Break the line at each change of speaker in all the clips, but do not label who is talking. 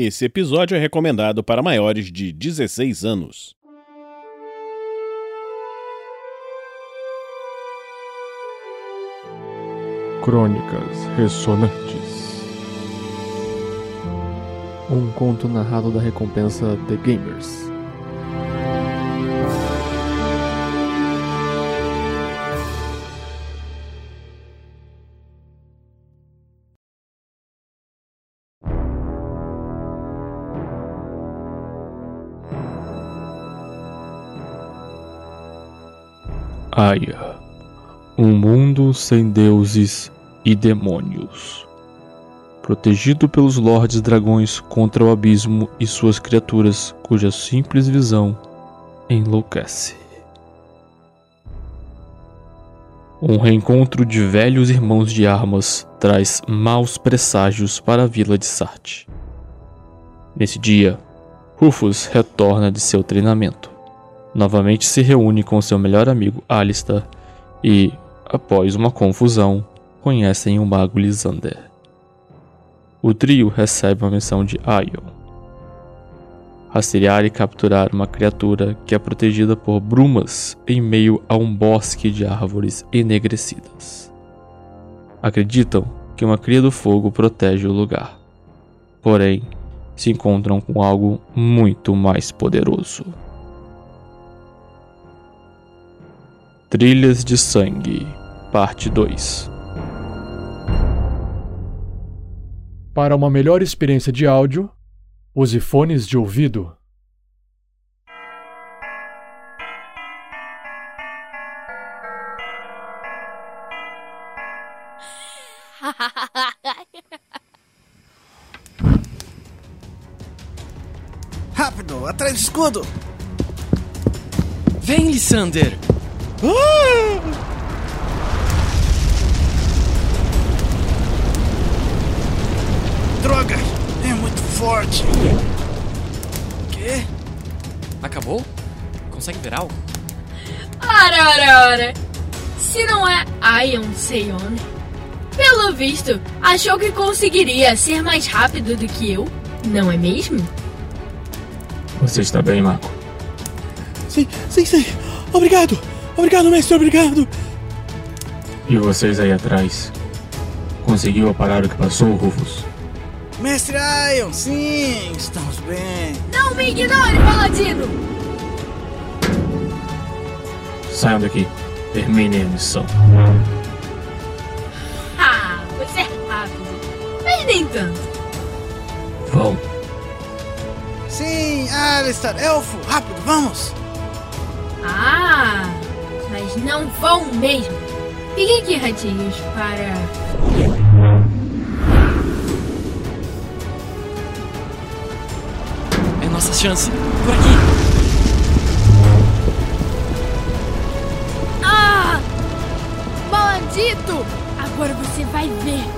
Esse episódio é recomendado para maiores de 16 anos.
Crônicas Ressonantes Um conto narrado da recompensa The Gamers. Aya, um mundo sem deuses e demônios, protegido pelos lordes dragões contra o abismo e suas criaturas, cuja simples visão enlouquece. Um reencontro de velhos irmãos de armas traz maus presságios para a vila de Sarte. Nesse dia, Rufus retorna de seu treinamento novamente se reúne com seu melhor amigo Alistair e, após uma confusão, conhecem o mago Lysander. O trio recebe uma missão de Ion. Rastrear e capturar uma criatura que é protegida por brumas em meio a um bosque de árvores enegrecidas. Acreditam que uma cria do fogo protege o lugar. Porém, se encontram com algo muito mais poderoso. Trilhas de Sangue, Parte 2
Para uma melhor experiência de áudio, use fones de ouvido.
Rápido, atrás do escudo!
Vem, Lissander!
Droga! É muito forte! Quê?
Acabou? Consegue ver algo?
Ora, ora, ora! Se não é Ion Seion, pelo visto, achou que conseguiria ser mais rápido do que eu, não é mesmo?
Você está bem, Marco?
Sim, sim, sim. Obrigado! Obrigado, mestre, obrigado!
E vocês aí atrás? Conseguiu parar o que passou, Rufus?
Mestre Ion, sim, estamos bem.
Não me ignore, paladino!
Saiam daqui. Terminem a missão.
Ah, você é rápido, mas nem tanto.
Vão.
Sim, Alistair, elfo, rápido, vamos!
Ah, não vão mesmo. Fiquem aqui, ratinhos, para.
É nossa chance. Por aqui!
Ah! Maldito! Agora você vai ver.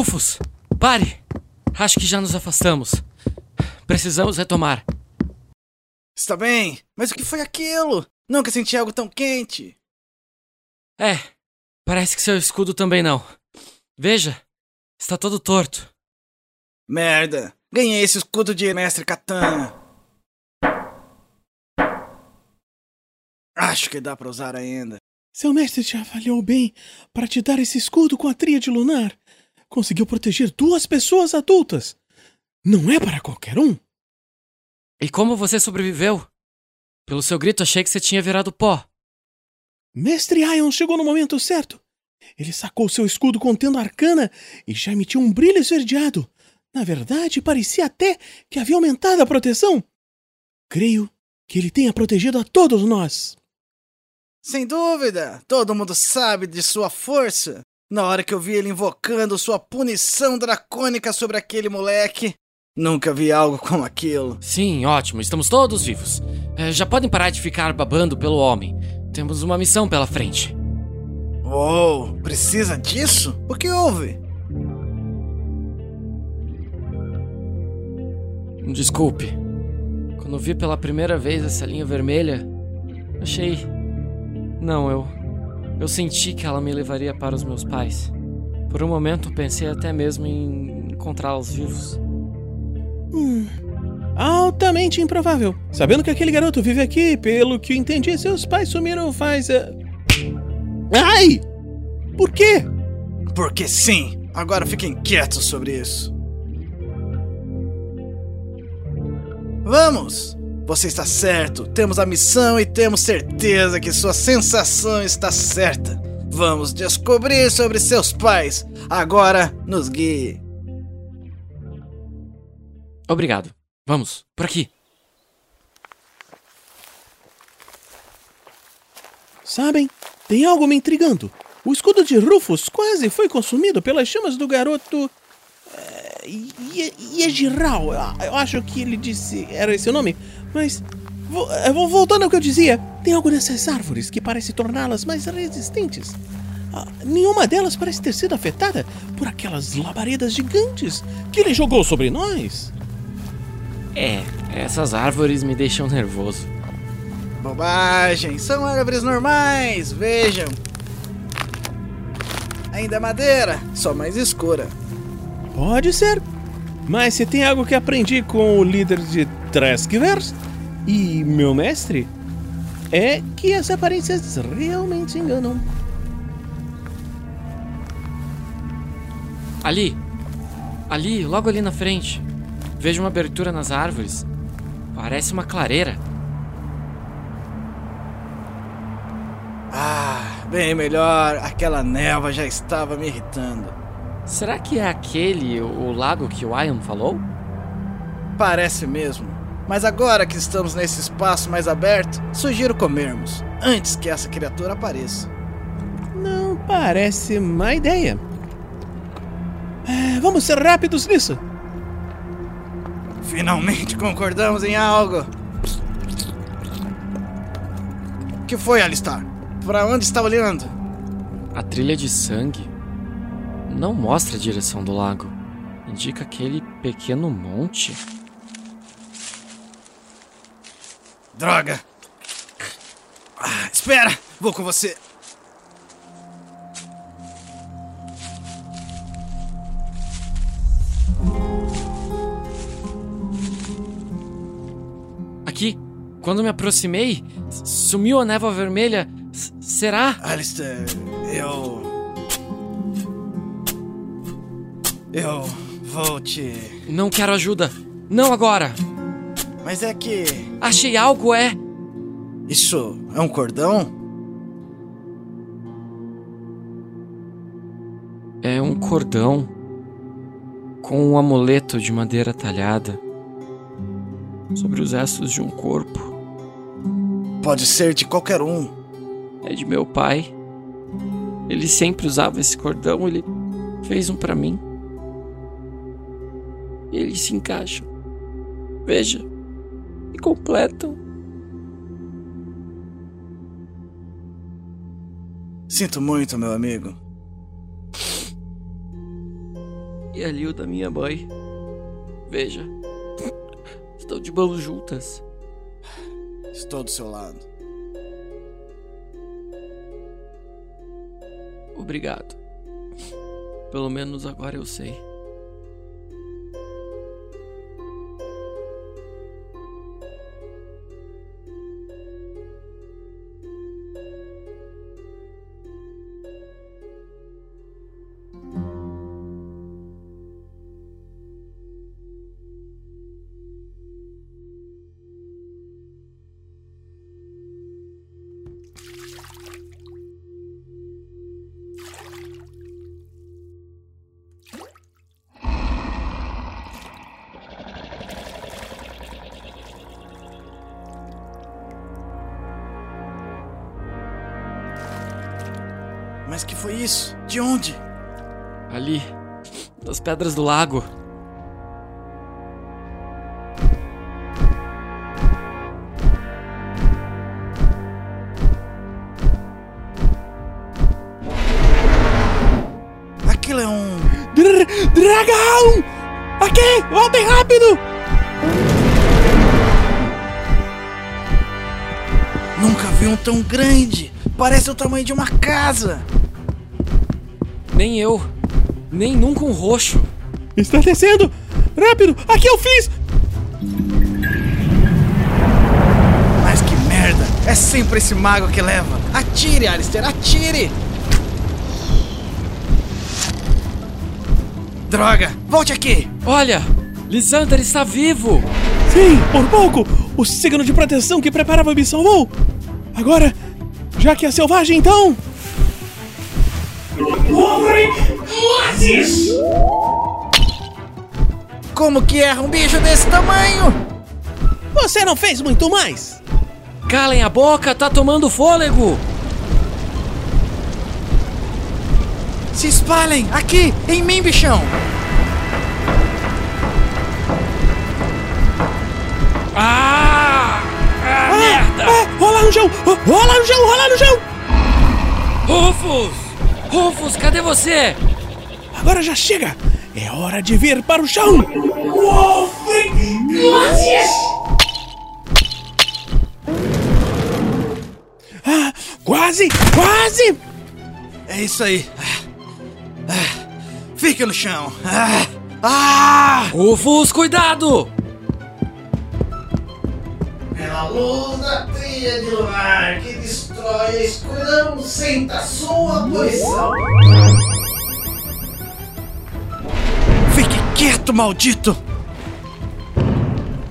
Rufus, pare! Acho que já nos afastamos. Precisamos retomar.
Está bem, mas o que foi aquilo? Nunca senti algo tão quente.
É, parece que seu escudo também não. Veja, está todo torto.
Merda, ganhei esse escudo de mestre Katana. Acho que dá pra usar ainda.
Seu mestre te avaliou bem para te dar esse escudo com a tríade lunar. Conseguiu proteger duas pessoas adultas. Não é para qualquer um.
E como você sobreviveu? Pelo seu grito, achei que você tinha virado pó.
Mestre Ion chegou no momento certo. Ele sacou seu escudo contendo arcana e já emitiu um brilho esverdeado. Na verdade, parecia até que havia aumentado a proteção. Creio que ele tenha protegido a todos nós.
Sem dúvida, todo mundo sabe de sua força. Na hora que eu vi ele invocando sua punição dracônica sobre aquele moleque, Nunca vi algo como aquilo.
Sim, ótimo, estamos todos vivos. É, já podem parar de ficar babando pelo homem. Temos uma missão pela frente.
Uou, precisa disso? O que houve?
Desculpe. Quando vi pela primeira vez essa linha vermelha, achei. Não, eu. Eu senti que ela me levaria para os meus pais. Por um momento pensei até mesmo em encontrá-los vivos.
Hum, altamente improvável. Sabendo que aquele garoto vive aqui, pelo que entendi, seus pais sumiram faz. Uh... Ai! Por quê?
Porque sim. Agora fiquem quietos sobre isso. Vamos! Você está certo. Temos a missão e temos certeza que sua sensação está certa. Vamos descobrir sobre seus pais. Agora nos guie.
Obrigado. Vamos, por aqui.
Sabem, tem algo me intrigando. O escudo de Rufus quase foi consumido pelas chamas do garoto. É, Yegiral. Eu acho que ele disse. Era esse o nome? Mas. É, voltando ao que eu dizia, tem algo nessas árvores que parece torná-las mais resistentes. Ah, nenhuma delas parece ter sido afetada por aquelas labaredas gigantes que ele jogou sobre nós.
É, essas árvores me deixam nervoso.
Bobagem, são árvores normais, vejam. Ainda é madeira, só mais escura.
Pode ser. Mas se tem algo que aprendi com o líder de Treskvers e meu mestre, é que as aparências realmente enganam.
Ali, ali, logo ali na frente, vejo uma abertura nas árvores. Parece uma clareira.
Ah, bem melhor. Aquela névoa já estava me irritando.
Será que é aquele o lago que o Ion falou?
Parece mesmo. Mas agora que estamos nesse espaço mais aberto, sugiro comermos, antes que essa criatura apareça.
Não parece má ideia. É, vamos ser rápidos nisso.
Finalmente concordamos em algo. O que foi, Alistar? Para onde está olhando?
A trilha de sangue não mostra a direção do lago. Indica aquele pequeno monte.
Droga! Ah, espera! Vou com você!
Aqui, quando me aproximei, sumiu a névoa vermelha. S será?
Alistair, eu. Eu vou te.
Não quero ajuda. Não agora.
Mas é que.
Achei algo, é.
Isso é um cordão?
É um cordão com um amuleto de madeira talhada sobre os restos de um corpo.
Pode ser de qualquer um.
É de meu pai. Ele sempre usava esse cordão, ele fez um para mim. E eles se encaixam. Veja, e completam.
Sinto muito, meu amigo.
E ali o da minha mãe. Veja, estão de mãos juntas.
Estou do seu lado.
Obrigado. Pelo menos agora eu sei.
Mas que foi isso? De onde?
Ali, das pedras do lago. Aquilo é um.
Dr dragão! Aqui! Voltem rápido!
Nunca vi um tão grande! Parece o tamanho de uma casa!
Nem eu. Nem nunca um roxo.
Está descendo! Rápido! Aqui eu fiz!
Mas que merda! É sempre esse mago que leva. Atire, Alistair, atire! Droga! Volte aqui!
Olha! Lisander está vivo!
Sim, por pouco! O signo de proteção que preparava me salvou! Agora, já que é selvagem, então.
Como que erra um bicho desse tamanho?
Você não fez muito mais!
Calem a boca, tá tomando fôlego!
Se espalhem! Aqui! Em mim, bichão!
Ah! Ah, merda!
Ah, rola no chão! Ah, Rola no chão! Rola no chão!
Rufus! Rufus, cadê você?
Agora já chega! É hora de vir para o chão! Ah, quase! Quase!
É isso aí. Ah, ah, Fica no chão. Ah, ah!
Rufus, cuidado!
Pela luz da trilha de luar que destrói a escuridão, senta a sua posição. Quieto, maldito!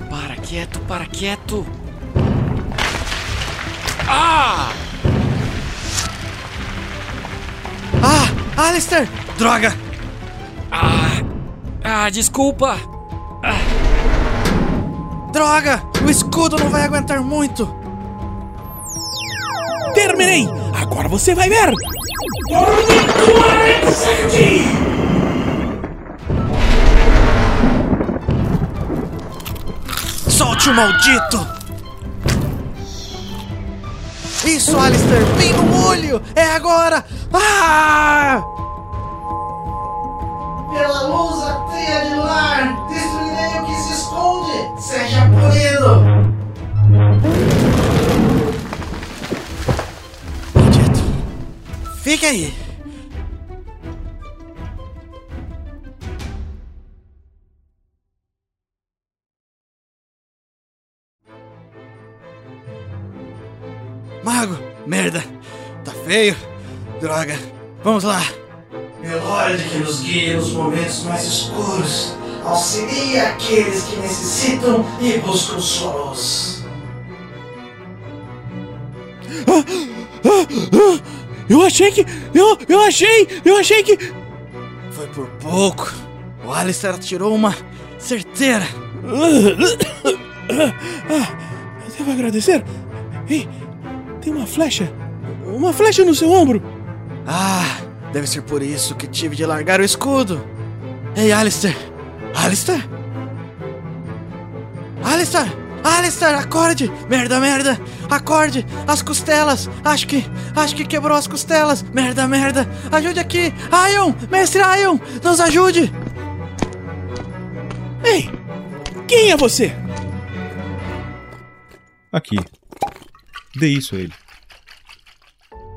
Para quieto, para quieto. Ah!
Ah, Alistair! Droga!
Ah! Ah, desculpa!
Droga! O escudo não vai aguentar muito!
Terminei! Agora você vai ver!
Solte o maldito! Isso, Alistair! Bem no olho! É agora! Ah! Pela luz da teia de lar, destruirei o que se esconde! Seja punido! Maldito! Fica aí! Feio! Droga! Vamos lá! Melódia que nos guia nos momentos mais escuros, auxilia aqueles que necessitam e buscam sua luz.
Eu achei que. Eu, eu achei! Eu achei que.
Foi por pouco. O Alistair tirou uma certeira.
Ah, devo agradecer. Ei, tem uma flecha. Uma flecha no seu ombro.
Ah, deve ser por isso que tive de largar o escudo. Ei, Alistair! Alistair? Alistair! Alistair, acorde! Merda, merda! Acorde! As costelas! Acho que. Acho que quebrou as costelas! Merda, merda! Ajude aqui! Ion! Mestre Ion! Nos ajude!
Ei, quem é você?
Aqui. Dê isso a ele.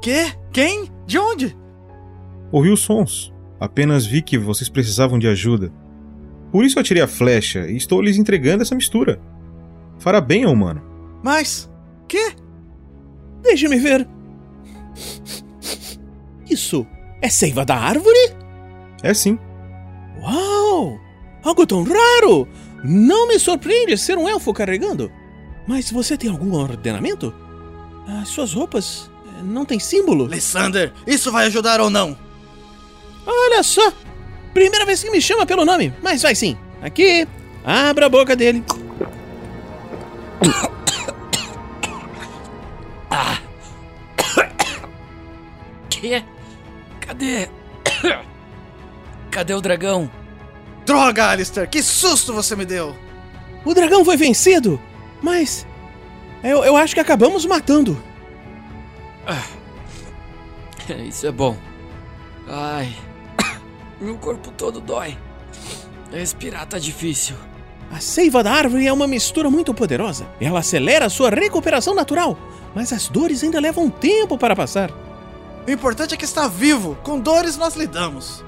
Quê? Quem? De onde?
Ouvi os sons. Apenas vi que vocês precisavam de ajuda. Por isso eu atirei a flecha e estou lhes entregando essa mistura. Fará bem ao humano.
Mas. Quê?
Deixe-me ver. Isso é seiva da árvore?
É sim.
Uau! Algo tão raro! Não me surpreende ser um elfo carregando. Mas você tem algum ordenamento? As suas roupas não têm símbolo?
Lysander, isso vai ajudar ou não?
Olha só! Primeira vez que me chama pelo nome, mas vai sim. Aqui, abra a boca dele.
Que? Cadê? Cadê o dragão?
Droga, Alistair, que susto você me deu!
O dragão foi vencido, mas eu, eu acho que acabamos matando.
Isso é bom. Ai. Meu corpo todo dói. Respirar tá difícil.
A seiva da árvore é uma mistura muito poderosa. Ela acelera a sua recuperação natural, mas as dores ainda levam tempo para passar.
O importante é que está vivo. Com dores nós lidamos.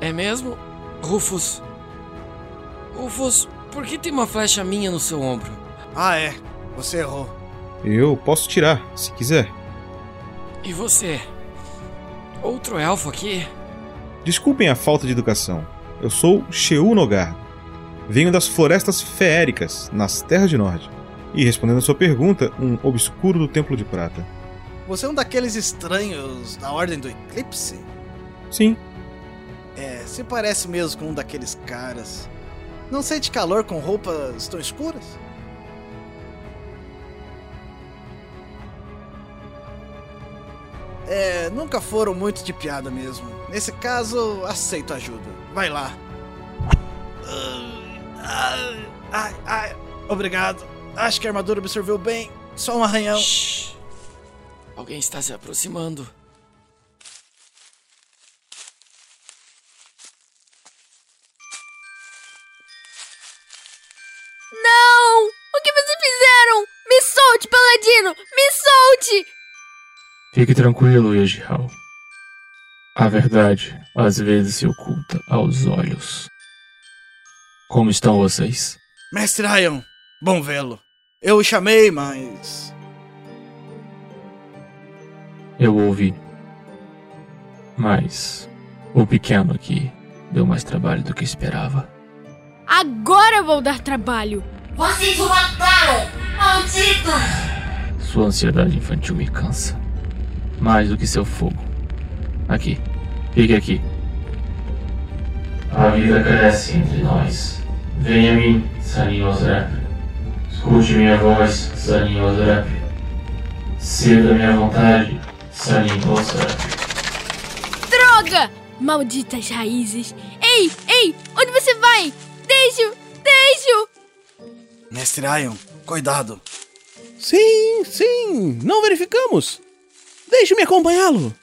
É mesmo? Rufus. Rufus, por que tem uma flecha minha no seu ombro?
Ah, é. Você errou.
Eu posso tirar, se quiser.
E você? Outro elfo aqui?
Desculpem a falta de educação. Eu sou Sheu Nogar. Venho das florestas feéricas, nas Terras de Norte. E respondendo a sua pergunta, um obscuro do Templo de Prata.
Você é um daqueles estranhos da Ordem do Eclipse?
Sim,
É, se parece mesmo com um daqueles caras. Não sente calor com roupas tão escuras? É, nunca foram muito de piada mesmo. Nesse caso, aceito ajuda. Vai lá. Ai, ai, ai, obrigado. Acho que a armadura absorveu bem. Só um arranhão.
Shhh. Alguém está se aproximando.
Não! O que vocês fizeram? Me solte, paladino! Me solte!
Fique tranquilo, Yejihal. A verdade às vezes se oculta aos olhos. Como estão vocês?
Mestre Ryan, bom vê-lo. Eu o chamei, mas.
Eu ouvi. Mas o pequeno aqui deu mais trabalho do que esperava.
Agora vou dar trabalho!
Vocês o mataram! Malditos!
Sua ansiedade infantil me cansa. Mais do que seu fogo. Aqui. Fique aqui. A vida cresce entre nós. Venha a mim, Sanin Osrep. Escute minha voz, Sanin Osrep. Ceda minha vontade, Sanin Osrep.
Droga! Malditas raízes! Ei, ei! Onde você vai? Deixe-o! Deixe-o!
Mestre Ryan, cuidado.
Sim, sim, não verificamos. Deixe-me acompanhá-lo.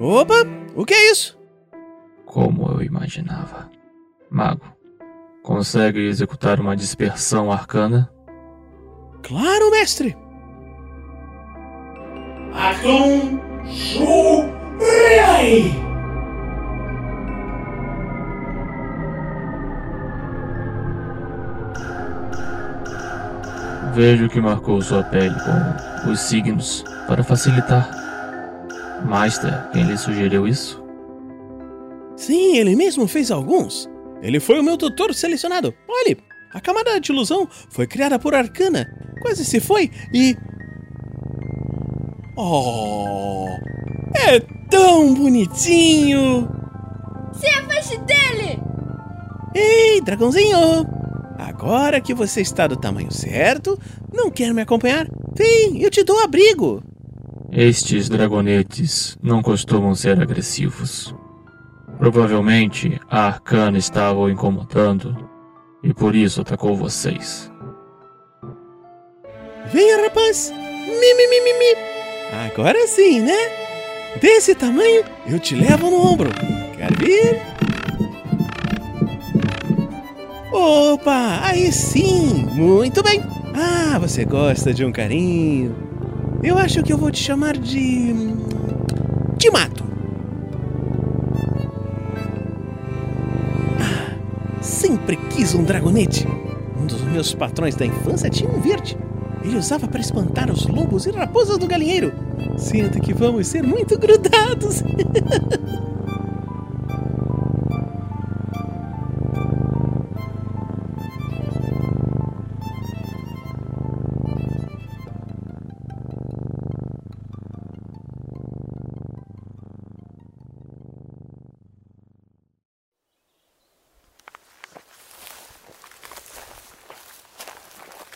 Opa, o que é isso?
Como eu imaginava. Mago, consegue executar uma dispersão arcana?
Claro, mestre.
Atum Shu Rei!
Vejo que marcou sua pele com os signos para facilitar. Master, quem lhe sugeriu isso?
Sim, ele mesmo fez alguns. Ele foi o meu tutor selecionado. Olhe, a camada de ilusão foi criada por Arcana. Quase se foi e. Oh! É tão bonitinho!
Se afaste dele!
Ei, dragãozinho! Agora que você está do tamanho certo, não quer me acompanhar? Vem, eu te dou abrigo!
Estes dragonetes não costumam ser agressivos. Provavelmente a Arcana estava o incomodando e por isso atacou vocês.
Venha, rapaz! Mi, mi, mi, mi, mi. Agora sim, né? Desse tamanho, eu te levo no ombro. Quer vir? Opa, aí sim! Muito bem! Ah, você gosta de um carinho. Eu acho que eu vou te chamar de. De mato. Ah, sempre quis um dragonete. Um dos meus patrões da infância tinha um verde. Ele usava para espantar os lobos e raposas do galinheiro. Sinto que vamos ser muito grudados.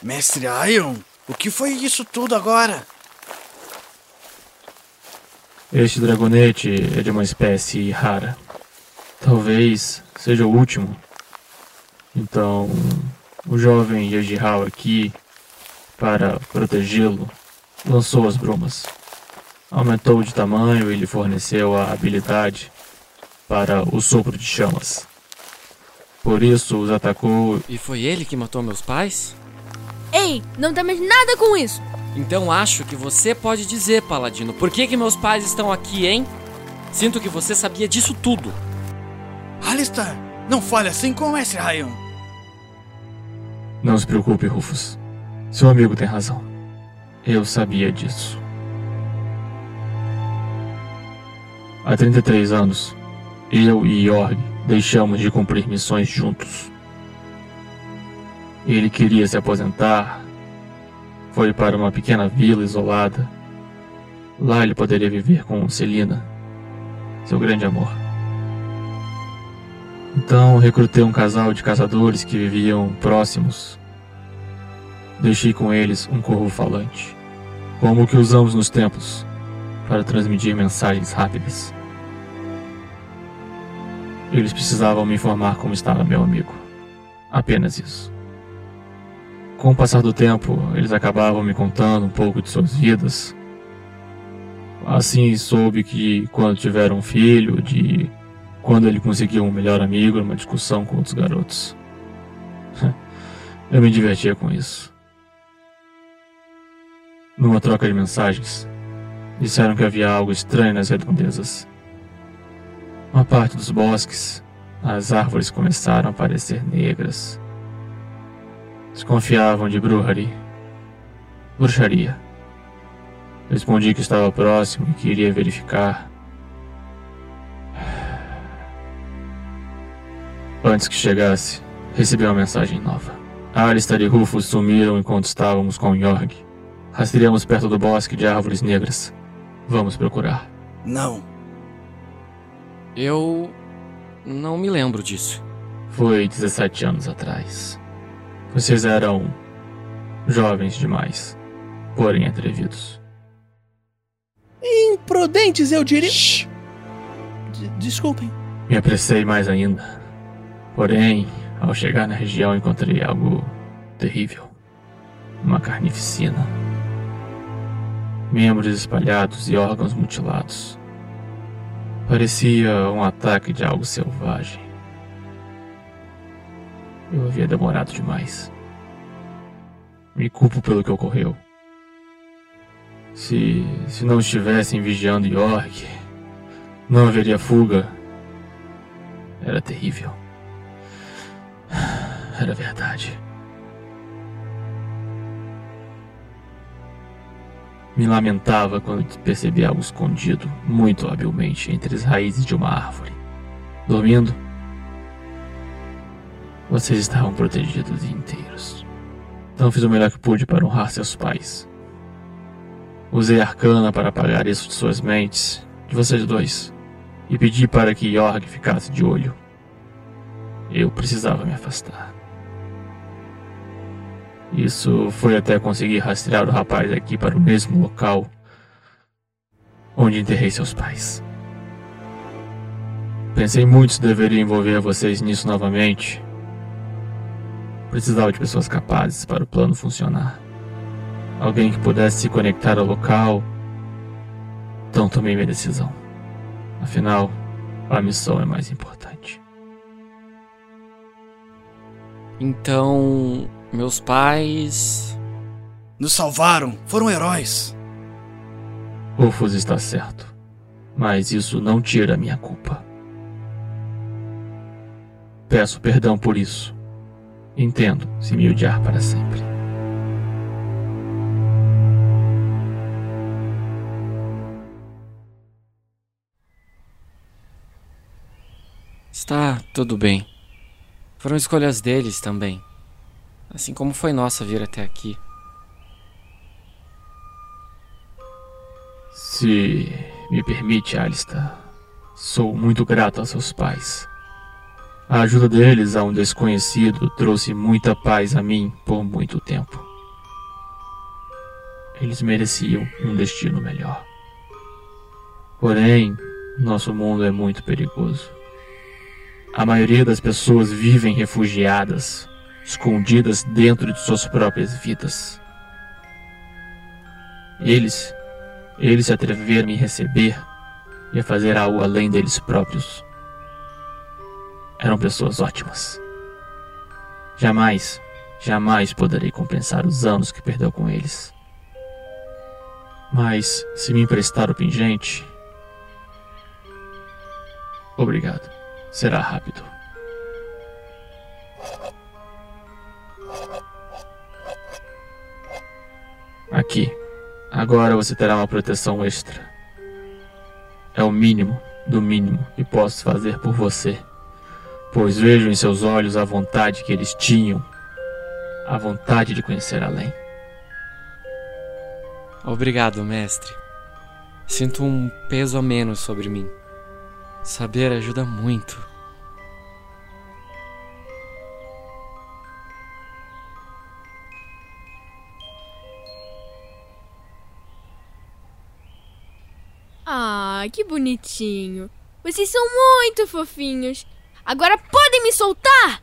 Mestre Ion, o que foi isso tudo agora?
Este dragonete é de uma espécie rara. Talvez seja o último. Então, o jovem Yajihao aqui, para protegê-lo, lançou as brumas. Aumentou de tamanho e lhe forneceu a habilidade para o sopro de chamas. Por isso os atacou.
E foi ele que matou meus pais?
Ei, não temos nada com isso.
Então acho que você pode dizer, Paladino, por que, que meus pais estão aqui, hein? Sinto que você sabia disso tudo.
Alistar, não fale assim com o Mestre Rayon.
Não se preocupe, Rufus. Seu amigo tem razão. Eu sabia disso. Há 33 anos, eu e Yorg deixamos de cumprir missões juntos. Ele queria se aposentar. Foi para uma pequena vila isolada. Lá ele poderia viver com Celina, seu grande amor. Então recrutei um casal de caçadores que viviam próximos. Deixei com eles um corvo falante, como o que usamos nos templos, para transmitir mensagens rápidas. Eles precisavam me informar como estava meu amigo. Apenas isso. Com o passar do tempo, eles acabavam me contando um pouco de suas vidas. Assim soube que quando tiveram um filho, de quando ele conseguiu um melhor amigo numa discussão com outros garotos. Eu me divertia com isso. Numa troca de mensagens, disseram que havia algo estranho nas redondezas. Uma parte dos bosques, as árvores começaram a parecer negras. Desconfiavam de bruxaria. Bruxaria. Respondi que estava próximo e que iria verificar. Antes que chegasse, recebi uma mensagem nova. Alistair e Rufus sumiram enquanto estávamos com Yorg. Rastreamos perto do bosque de árvores negras. Vamos procurar.
Não.
Eu. não me lembro disso.
Foi 17 anos atrás. Vocês eram. jovens demais, porém atrevidos.
Imprudentes, eu diria. D- Desculpem.
Me apressei mais ainda. Porém, ao chegar na região, encontrei algo terrível. Uma carnificina. Membros espalhados e órgãos mutilados. Parecia um ataque de algo selvagem. Eu havia demorado demais. Me culpo pelo que ocorreu. Se, se não estivessem vigiando York, não haveria fuga. Era terrível. Era verdade. Me lamentava quando percebi algo escondido, muito habilmente, entre as raízes de uma árvore. Dormindo? Vocês estavam protegidos e inteiros. Então fiz o melhor que pude para honrar seus pais. Usei arcana para apagar isso de suas mentes, de vocês dois, e pedi para que Yorg ficasse de olho. Eu precisava me afastar. Isso foi até conseguir rastrear o rapaz aqui para o mesmo local onde enterrei seus pais. Pensei muito se deveria envolver vocês nisso novamente. Precisava de pessoas capazes para o plano funcionar. Alguém que pudesse se conectar ao local. Então tomei minha decisão. Afinal, a missão é mais importante.
Então. meus pais.
Nos salvaram, foram heróis.
Rufus está certo. Mas isso não tira a minha culpa. Peço perdão por isso. Entendo se me odiar para sempre.
Está tudo bem. Foram escolhas deles também. Assim como foi nossa vir até aqui.
Se me permite, Alistair, sou muito grato a seus pais. A ajuda deles a um desconhecido trouxe muita paz a mim por muito tempo. Eles mereciam um destino melhor. Porém, nosso mundo é muito perigoso. a maioria das pessoas vivem refugiadas, escondidas dentro de suas próprias vidas. Eles, eles se atreveram a me receber e a fazer algo além deles próprios. Eram pessoas ótimas. Jamais, jamais poderei compensar os anos que perdeu com eles. Mas, se me emprestar o pingente. Obrigado. Será rápido. Aqui. Agora você terá uma proteção extra. É o mínimo do mínimo que posso fazer por você, pois vejo em seus olhos a vontade que eles tinham, a vontade de conhecer além.
Obrigado, mestre. Sinto um peso a menos sobre mim. Saber ajuda muito.
Ah, que bonitinho. Vocês são muito fofinhos. Agora podem me soltar?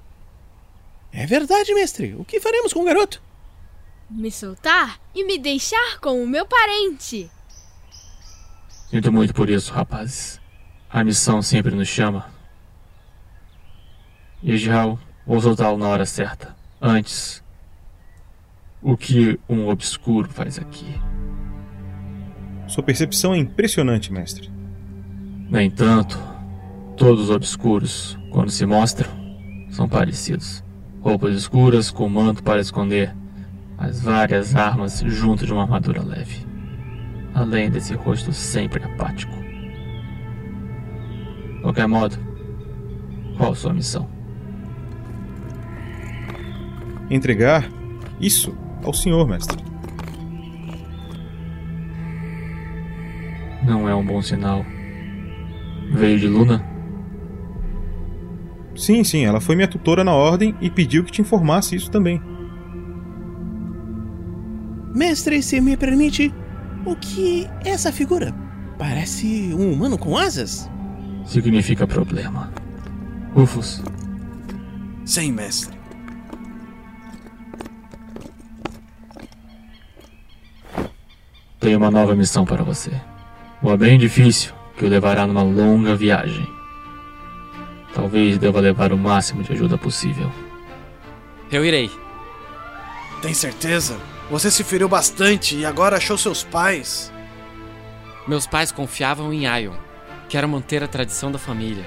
É verdade, mestre. O que faremos com o garoto?
Me soltar e me deixar com o meu parente.
Sinto muito por isso, rapazes. A missão sempre nos chama. Israel, vou soltá-lo na hora certa. Antes, o que um obscuro faz aqui?
Sua percepção é impressionante, mestre.
No entanto, todos os obscuros, quando se mostram, são parecidos. Roupas escuras com manto para esconder as várias armas junto de uma armadura leve. Além desse rosto sempre apático. De qualquer modo, qual sua missão?
Entregar isso ao senhor, mestre.
Não é um bom sinal. Veio de Luna?
Sim, sim, ela foi minha tutora na ordem e pediu que te informasse isso também.
Mestre, se me permite, o que é essa figura? Parece um humano com asas?
Significa problema. Rufus,
Sim, mestre.
tenho uma nova missão para você. Uma bem difícil que o levará numa longa viagem. Talvez deva levar o máximo de ajuda possível.
Eu irei.
Tem certeza? Você se feriu bastante e agora achou seus pais.
Meus pais confiavam em Ion. Quero manter a tradição da família.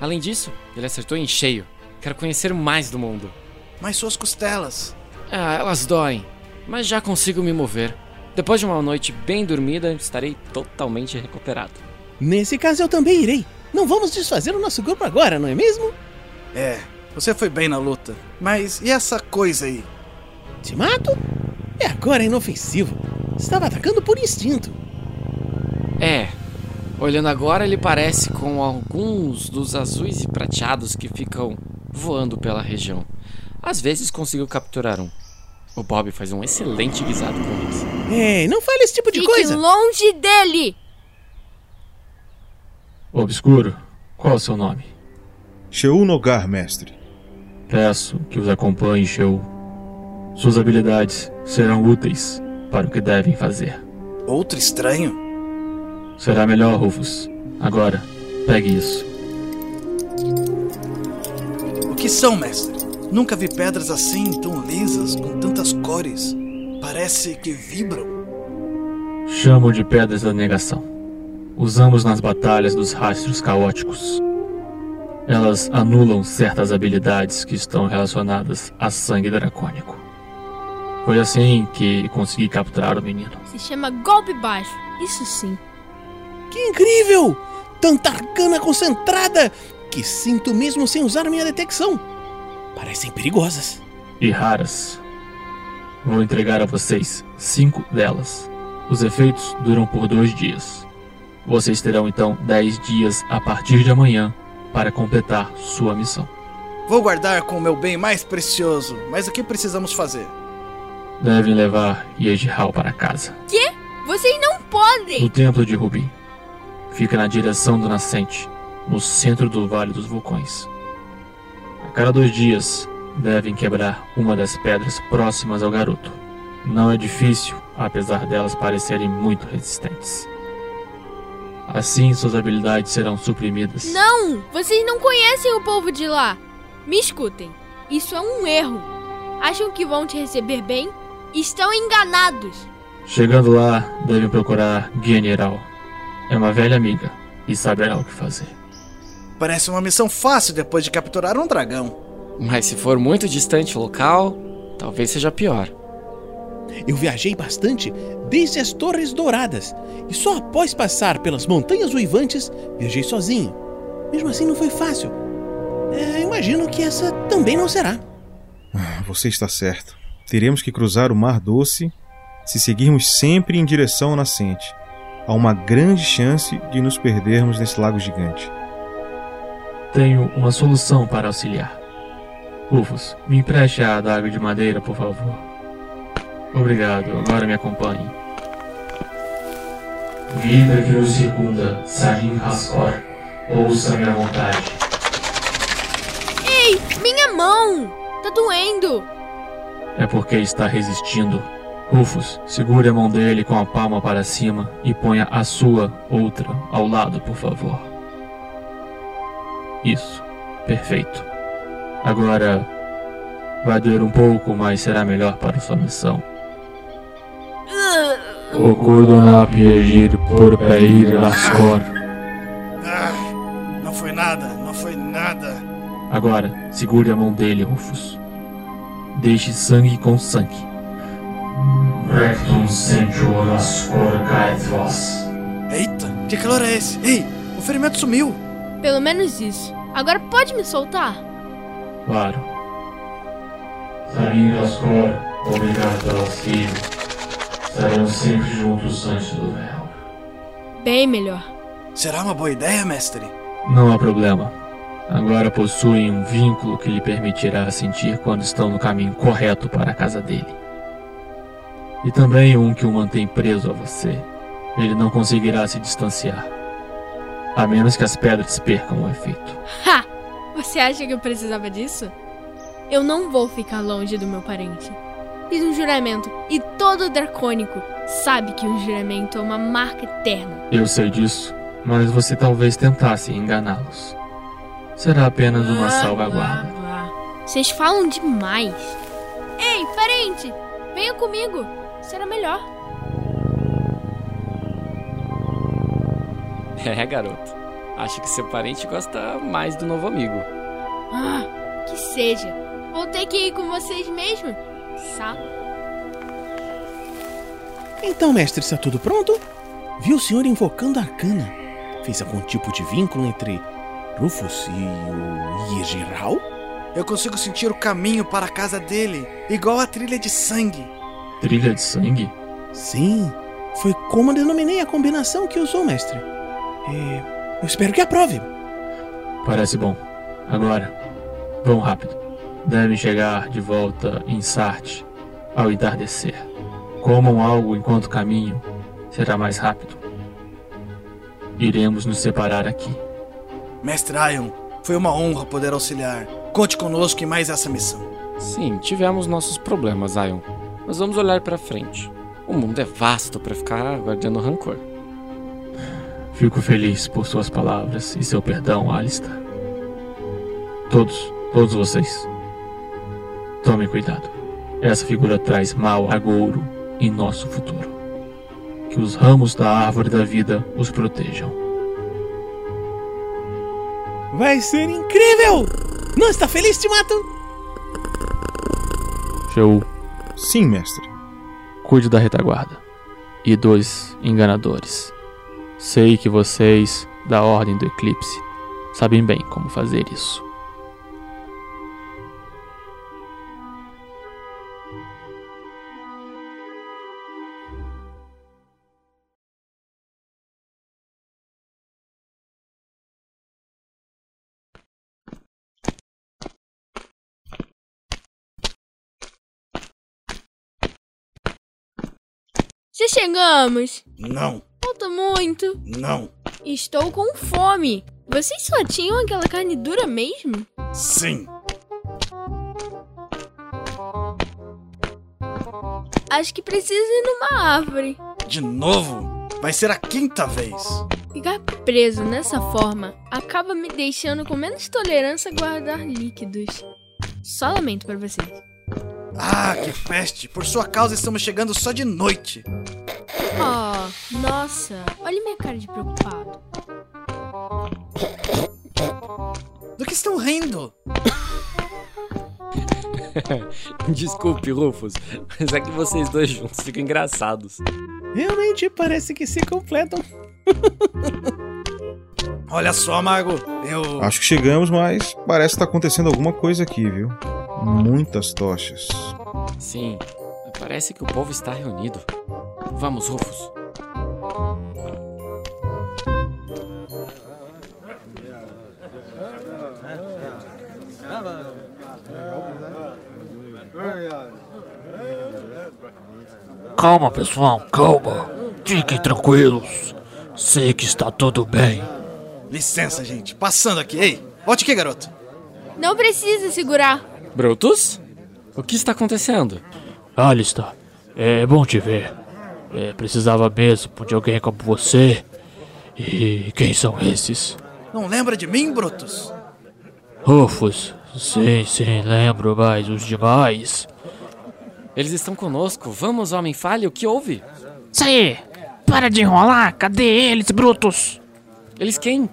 Além disso, ele acertou em cheio. Quero conhecer mais do mundo.
Mas suas costelas.
Ah, elas doem, mas já consigo me mover. Depois de uma noite bem dormida, estarei totalmente recuperado.
Nesse caso, eu também irei. Não vamos desfazer o nosso grupo agora, não é mesmo?
É, você foi bem na luta. Mas e essa coisa aí?
Te mato? É agora inofensivo. Estava atacando por instinto.
É, olhando agora, ele parece com alguns dos azuis e prateados que ficam voando pela região. Às vezes consigo capturar um. O Bob faz um excelente guisado com eles.
Ei, não fale esse tipo de
Fique
coisa.
longe dele!
Obscuro, qual é o seu nome?
Sheu Nogar, mestre.
Peço que os acompanhe, Sheu. Suas habilidades serão úteis para o que devem fazer.
Outro estranho?
Será melhor, Rufus. Agora, pegue isso.
O que são, mestre? Nunca vi pedras assim, tão lisas, com tantas cores. Parece que vibram.
Chamo de pedras da negação. Usamos nas batalhas dos rastros caóticos. Elas anulam certas habilidades que estão relacionadas a sangue dracônico. Foi assim que consegui capturar o menino.
Se chama golpe baixo. Isso sim.
Que incrível! Tanta arcana concentrada que sinto mesmo sem usar minha detecção. Parecem perigosas.
E raras. Vou entregar a vocês cinco delas. Os efeitos duram por dois dias. Vocês terão então dez dias a partir de amanhã para completar sua missão.
Vou guardar com o meu bem mais precioso, mas o que precisamos fazer?
Devem levar Yejihal para casa.
Quê? Vocês não podem!
Templo de Rubi. Fica na direção do nascente, no centro do Vale dos Vulcões. cada dois dias devem quebrar uma das pedras próximas ao garoto. Não é difícil, apesar delas parecerem muito resistentes. Assim, suas habilidades serão suprimidas.
Não! Vocês não conhecem o povo de lá. Me escutem. Isso é um erro. Acham que vão te receber bem? Estão enganados.
Chegando lá, devem procurar General. É uma velha amiga e saberá o que fazer.
Parece uma missão fácil depois de capturar um dragão.
Mas se for muito distante o local, talvez seja pior.
Eu viajei bastante desde as Torres Douradas e só após passar pelas Montanhas Uivantes viajei sozinho. Mesmo assim, não foi fácil. É, imagino que essa também não será.
Você está certo. Teremos que cruzar o Mar Doce se seguirmos sempre em direção ao nascente. Há uma grande chance de nos perdermos nesse lago gigante.
Tenho uma solução para auxiliar. Rufus, me empreste a adaga de madeira, por favor. Obrigado, agora me acompanhe. Vida que o circunda, Sarim Rascor. Ouça-me à vontade.
Ei, minha mão! Tá doendo!
É porque está resistindo. Rufus, segure a mão dele com a palma para cima e ponha a sua outra ao lado, por favor. Isso. Perfeito. Agora vai doer um pouco, mas será melhor para sua missão. O Cordonap Egir por Peir Lascor.
Ah, não foi nada, não foi nada.
Agora, segure a mão dele, Rufus. Deixe sangue com sangue. Rectum sensuor Lascor Gaethvos.
Eita, que calor é esse? Ei, o ferimento sumiu.
Pelo menos isso. Agora pode me soltar?
Claro. Sarim Lascor, obrigado pelo Estaremos sempre juntos antes do véu.
Bem melhor.
Será uma boa ideia, mestre?
Não há problema. Agora possuem um vínculo que lhe permitirá sentir quando estão no caminho correto para a casa dele. E também um que o mantém preso a você. Ele não conseguirá se distanciar. A menos que as pedras percam o efeito.
Ha! Você acha que eu precisava disso? Eu não vou ficar longe do meu parente. Fiz um juramento e todo dracônico sabe que um juramento é uma marca eterna.
Eu sei disso, mas você talvez tentasse enganá-los. Será apenas uma salvaguarda.
Vocês falam demais. Ei, parente! Venha comigo. Será melhor.
É, garoto. Acho que seu parente gosta mais do novo amigo.
Ah, que seja. Vou ter que ir com vocês mesmo.
Então, mestre, está tudo pronto? Vi o senhor invocando a arcana. Fez algum tipo de vínculo entre Rufus e o Yejiral?
Eu consigo sentir o caminho para a casa dele, igual a trilha de sangue.
Trilha de sangue?
Sim, foi como denominei a combinação que usou, mestre. E eu espero que aprove.
Parece bom. Agora, vão rápido. Devem chegar de volta em Sarte ao entardecer. Comam algo enquanto caminham, será mais rápido. Iremos nos separar aqui.
Mestre Ion, foi uma honra poder auxiliar. Conte conosco em mais essa missão.
Sim, tivemos nossos problemas, Ion. Mas vamos olhar para frente. O mundo é vasto para ficar guardando rancor.
Fico feliz por suas palavras e seu perdão, Alistair. Todos, todos vocês. Tomem cuidado. Essa figura traz mal agouro em nosso futuro. Que os ramos da árvore da vida os protejam.
Vai ser incrível! Não está feliz, Timato?
Show.
Sim, mestre.
Cuide da retaguarda. E dois enganadores. Sei que vocês, da Ordem do Eclipse, sabem bem como fazer isso.
chegamos!
Não!
Falta muito!
Não!
Estou com fome! Vocês só tinham aquela carne dura mesmo?
Sim!
Acho que preciso ir numa árvore.
De novo? Vai ser a quinta vez.
Ficar preso nessa forma acaba me deixando com menos tolerância a guardar líquidos. Só lamento para vocês.
Ah, que peste! Por sua causa estamos chegando só de noite.
Oh, nossa, olha minha cara de preocupado.
Do que estão rindo?
Desculpe, Rufus, mas é que vocês dois juntos ficam engraçados.
Realmente parece que se completam.
Olha só, Mago, eu.
Acho que chegamos, mas parece que tá acontecendo alguma coisa aqui, viu? Muitas tochas.
Sim, parece que o povo está reunido. Vamos, Rufus.
Calma, pessoal, calma. Fiquem tranquilos. Sei que está tudo bem.
Licença, gente. Passando aqui. Ei, volte aqui, garoto.
Não precisa segurar.
Brutus? O que está acontecendo?
Alistair, é bom te ver. É, precisava mesmo de alguém como você. E quem são esses?
Não lembra de mim, Brutus?
Rufus, sim, sim, lembro, mas os demais.
Eles estão conosco. Vamos, homem falha, o que houve?
Isso aí! Para de enrolar! Cadê eles, brutos?
Eles quem?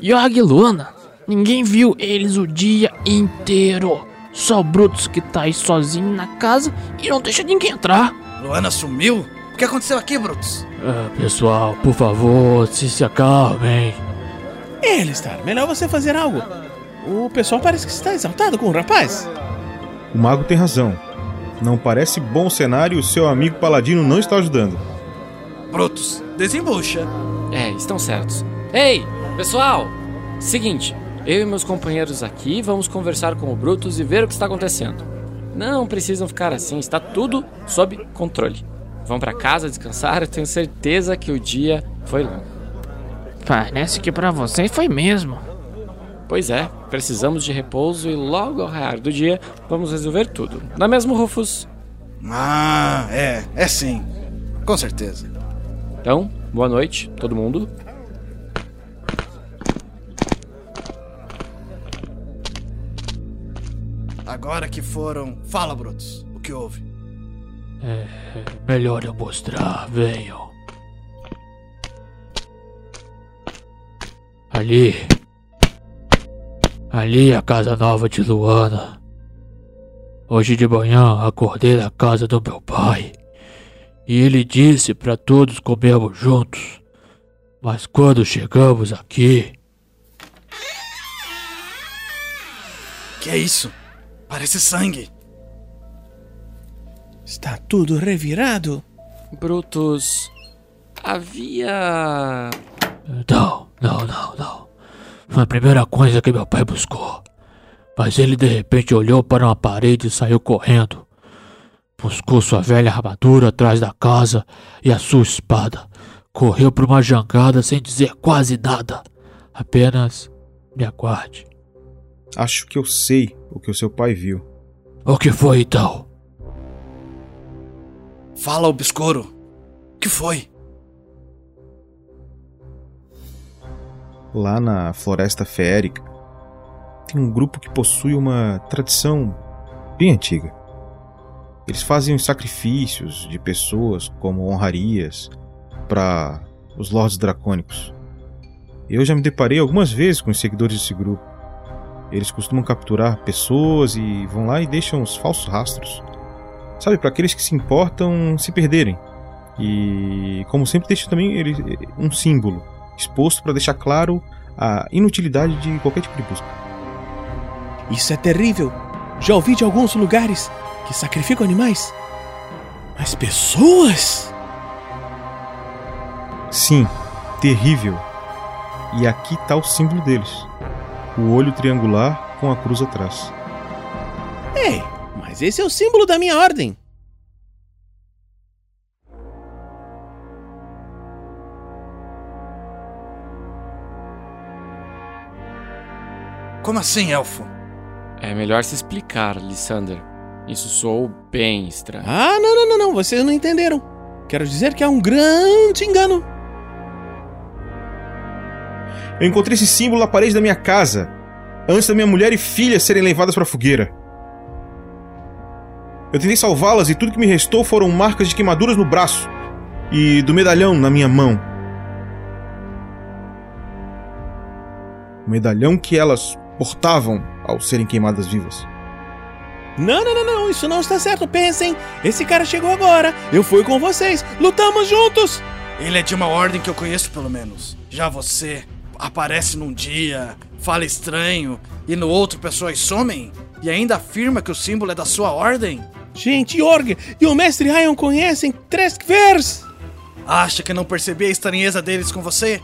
Yorg e Luana. Ninguém viu eles o dia inteiro. Só o Brutus que tá aí sozinho na casa e não deixa ninguém entrar.
Luana sumiu? O que aconteceu aqui, Brutus?
Ah, pessoal, por favor, se se acalmem.
É, Alistar, melhor você fazer algo. O pessoal parece que está exaltado com o rapaz.
O mago tem razão. Não parece bom o cenário e o seu amigo paladino não está ajudando.
Brutus, desembucha.
É, estão certos. Ei, pessoal! Seguinte, eu e meus companheiros aqui vamos conversar com o Brutus e ver o que está acontecendo. Não precisam ficar assim, está tudo sob controle. Vão para casa descansar, eu tenho certeza que o dia foi longo.
Parece que para vocês foi mesmo.
Pois é, precisamos de repouso e logo ao raiar do dia vamos resolver tudo. Não é mesmo, Rufus?
Ah, é, é sim. Com certeza.
Então, boa noite, todo mundo.
Agora que foram. Fala, Brutus. O que houve?
É, melhor eu mostrar, venham. Ali. Ali é a casa nova de Luana. Hoje de manhã acordei na casa do meu pai. E ele disse para todos comermos juntos. Mas quando chegamos aqui.
Que é isso? Parece sangue.
Está tudo revirado.
Brutus. Havia.
Não, não, não, não. Foi a primeira coisa que meu pai buscou. Mas ele de repente olhou para uma parede e saiu correndo. Buscou sua velha armadura atrás da casa e a sua espada. Correu para uma jangada sem dizer quase nada. Apenas me aguarde.
Acho que eu sei o que o seu pai viu.
O que foi então?
Fala, obscuro. O que foi?
Lá na Floresta Feérica, tem um grupo que possui uma tradição bem antiga. Eles fazem os sacrifícios de pessoas como honrarias para os Lordes Dracônicos. Eu já me deparei algumas vezes com os seguidores desse grupo. Eles costumam capturar pessoas e vão lá e deixam os falsos rastros. Sabe, para aqueles que se importam se perderem. E, como sempre, deixam também ele, um símbolo exposto para deixar claro a inutilidade de qualquer tipo de busca.
Isso é terrível. Já ouvi de alguns lugares que sacrificam animais. Mas pessoas?
Sim, terrível. E aqui está o símbolo deles: o olho triangular com a cruz atrás.
Ei, mas esse é o símbolo da minha ordem.
Como assim, elfo?
É melhor se explicar, Lysander. Isso soou bem estranho.
Ah, não, não, não, não, vocês não entenderam. Quero dizer que há um grande engano.
Eu encontrei esse símbolo na parede da minha casa, antes da minha mulher e filha serem levadas para a fogueira. Eu tentei salvá-las e tudo que me restou foram marcas de queimaduras no braço e do medalhão na minha mão. O medalhão que elas portavam ao serem queimadas vivas.
Não, não, não, não, isso não está certo. Pensem, esse cara chegou agora. Eu fui com vocês. Lutamos juntos.
Ele é de uma ordem que eu conheço, pelo menos. Já você aparece num dia, fala estranho, e no outro pessoas somem? E ainda afirma que o símbolo é da sua ordem?
Gente, Jorg e o mestre Ryan conhecem Treskvers.
Acha que não percebi a estranheza deles com você?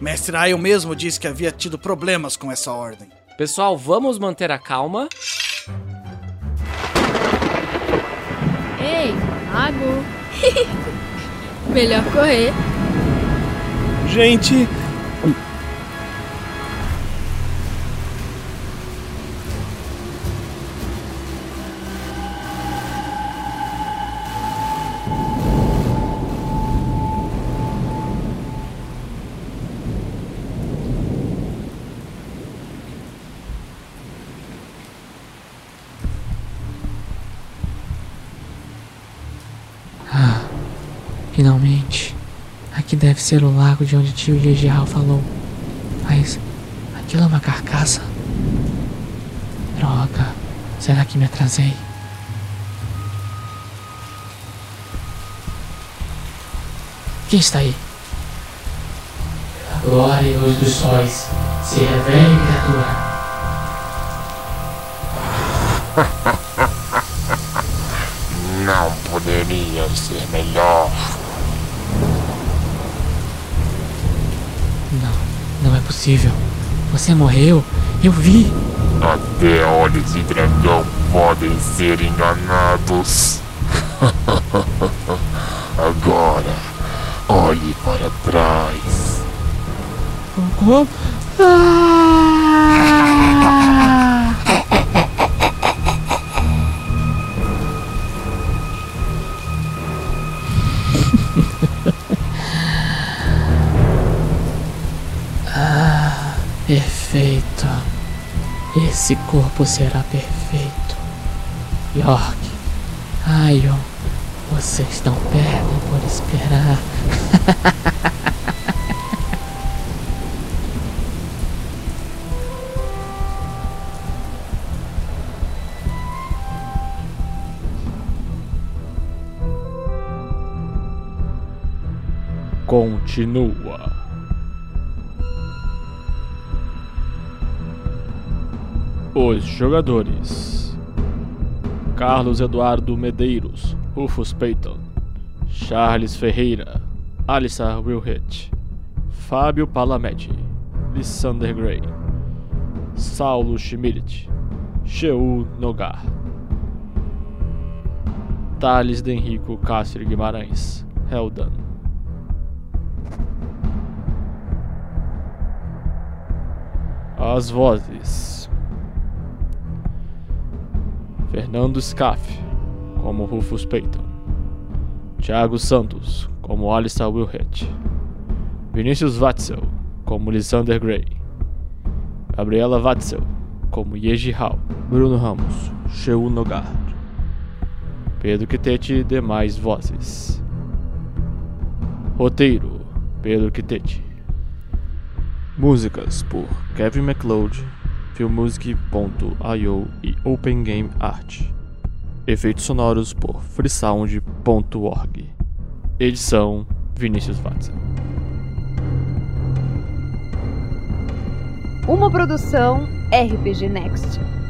Mestre Ryan mesmo disse que havia tido problemas com essa ordem.
Pessoal, vamos manter a calma.
Ei, mago. Melhor correr.
Gente,
Ser o lago de onde tio Yejiao falou. Mas aquilo é uma carcaça. Droga. Será que me atrasei? Quem está aí? Glória e luz dos sóis. Se revele, criatura.
Não poderia ser melhor.
Possível. Você morreu. Eu vi.
Até olhos de dragão podem ser enganados. Agora, olhe para trás.
Como? Ah! Esse corpo será perfeito. York, Ion, vocês não perdem por esperar.
Continua. Os jogadores: Carlos Eduardo Medeiros, Rufus Peyton, Charles Ferreira, Alissa Wilhett, Fábio Palamede, Lissander Gray, Saulo Schmidt, Sheu Nogar, Thales Denrico Castro Guimarães, Heldan. As vozes: Fernando Scaff, como Rufus Peyton, Thiago Santos, como Alistair Wilhett, Vinícius Watzel, como Lysander Gray, Gabriela Watzel, como Yeji Hao, Bruno Ramos, Sheu Nogar, Pedro Quitete e demais vozes. Roteiro: Pedro Quitete. Músicas por Kevin MacLeod, Filmmusic.io e Open Game Art. Efeitos sonoros por freesound.org. Edição Vinícius Watson.
Uma produção RPG Next.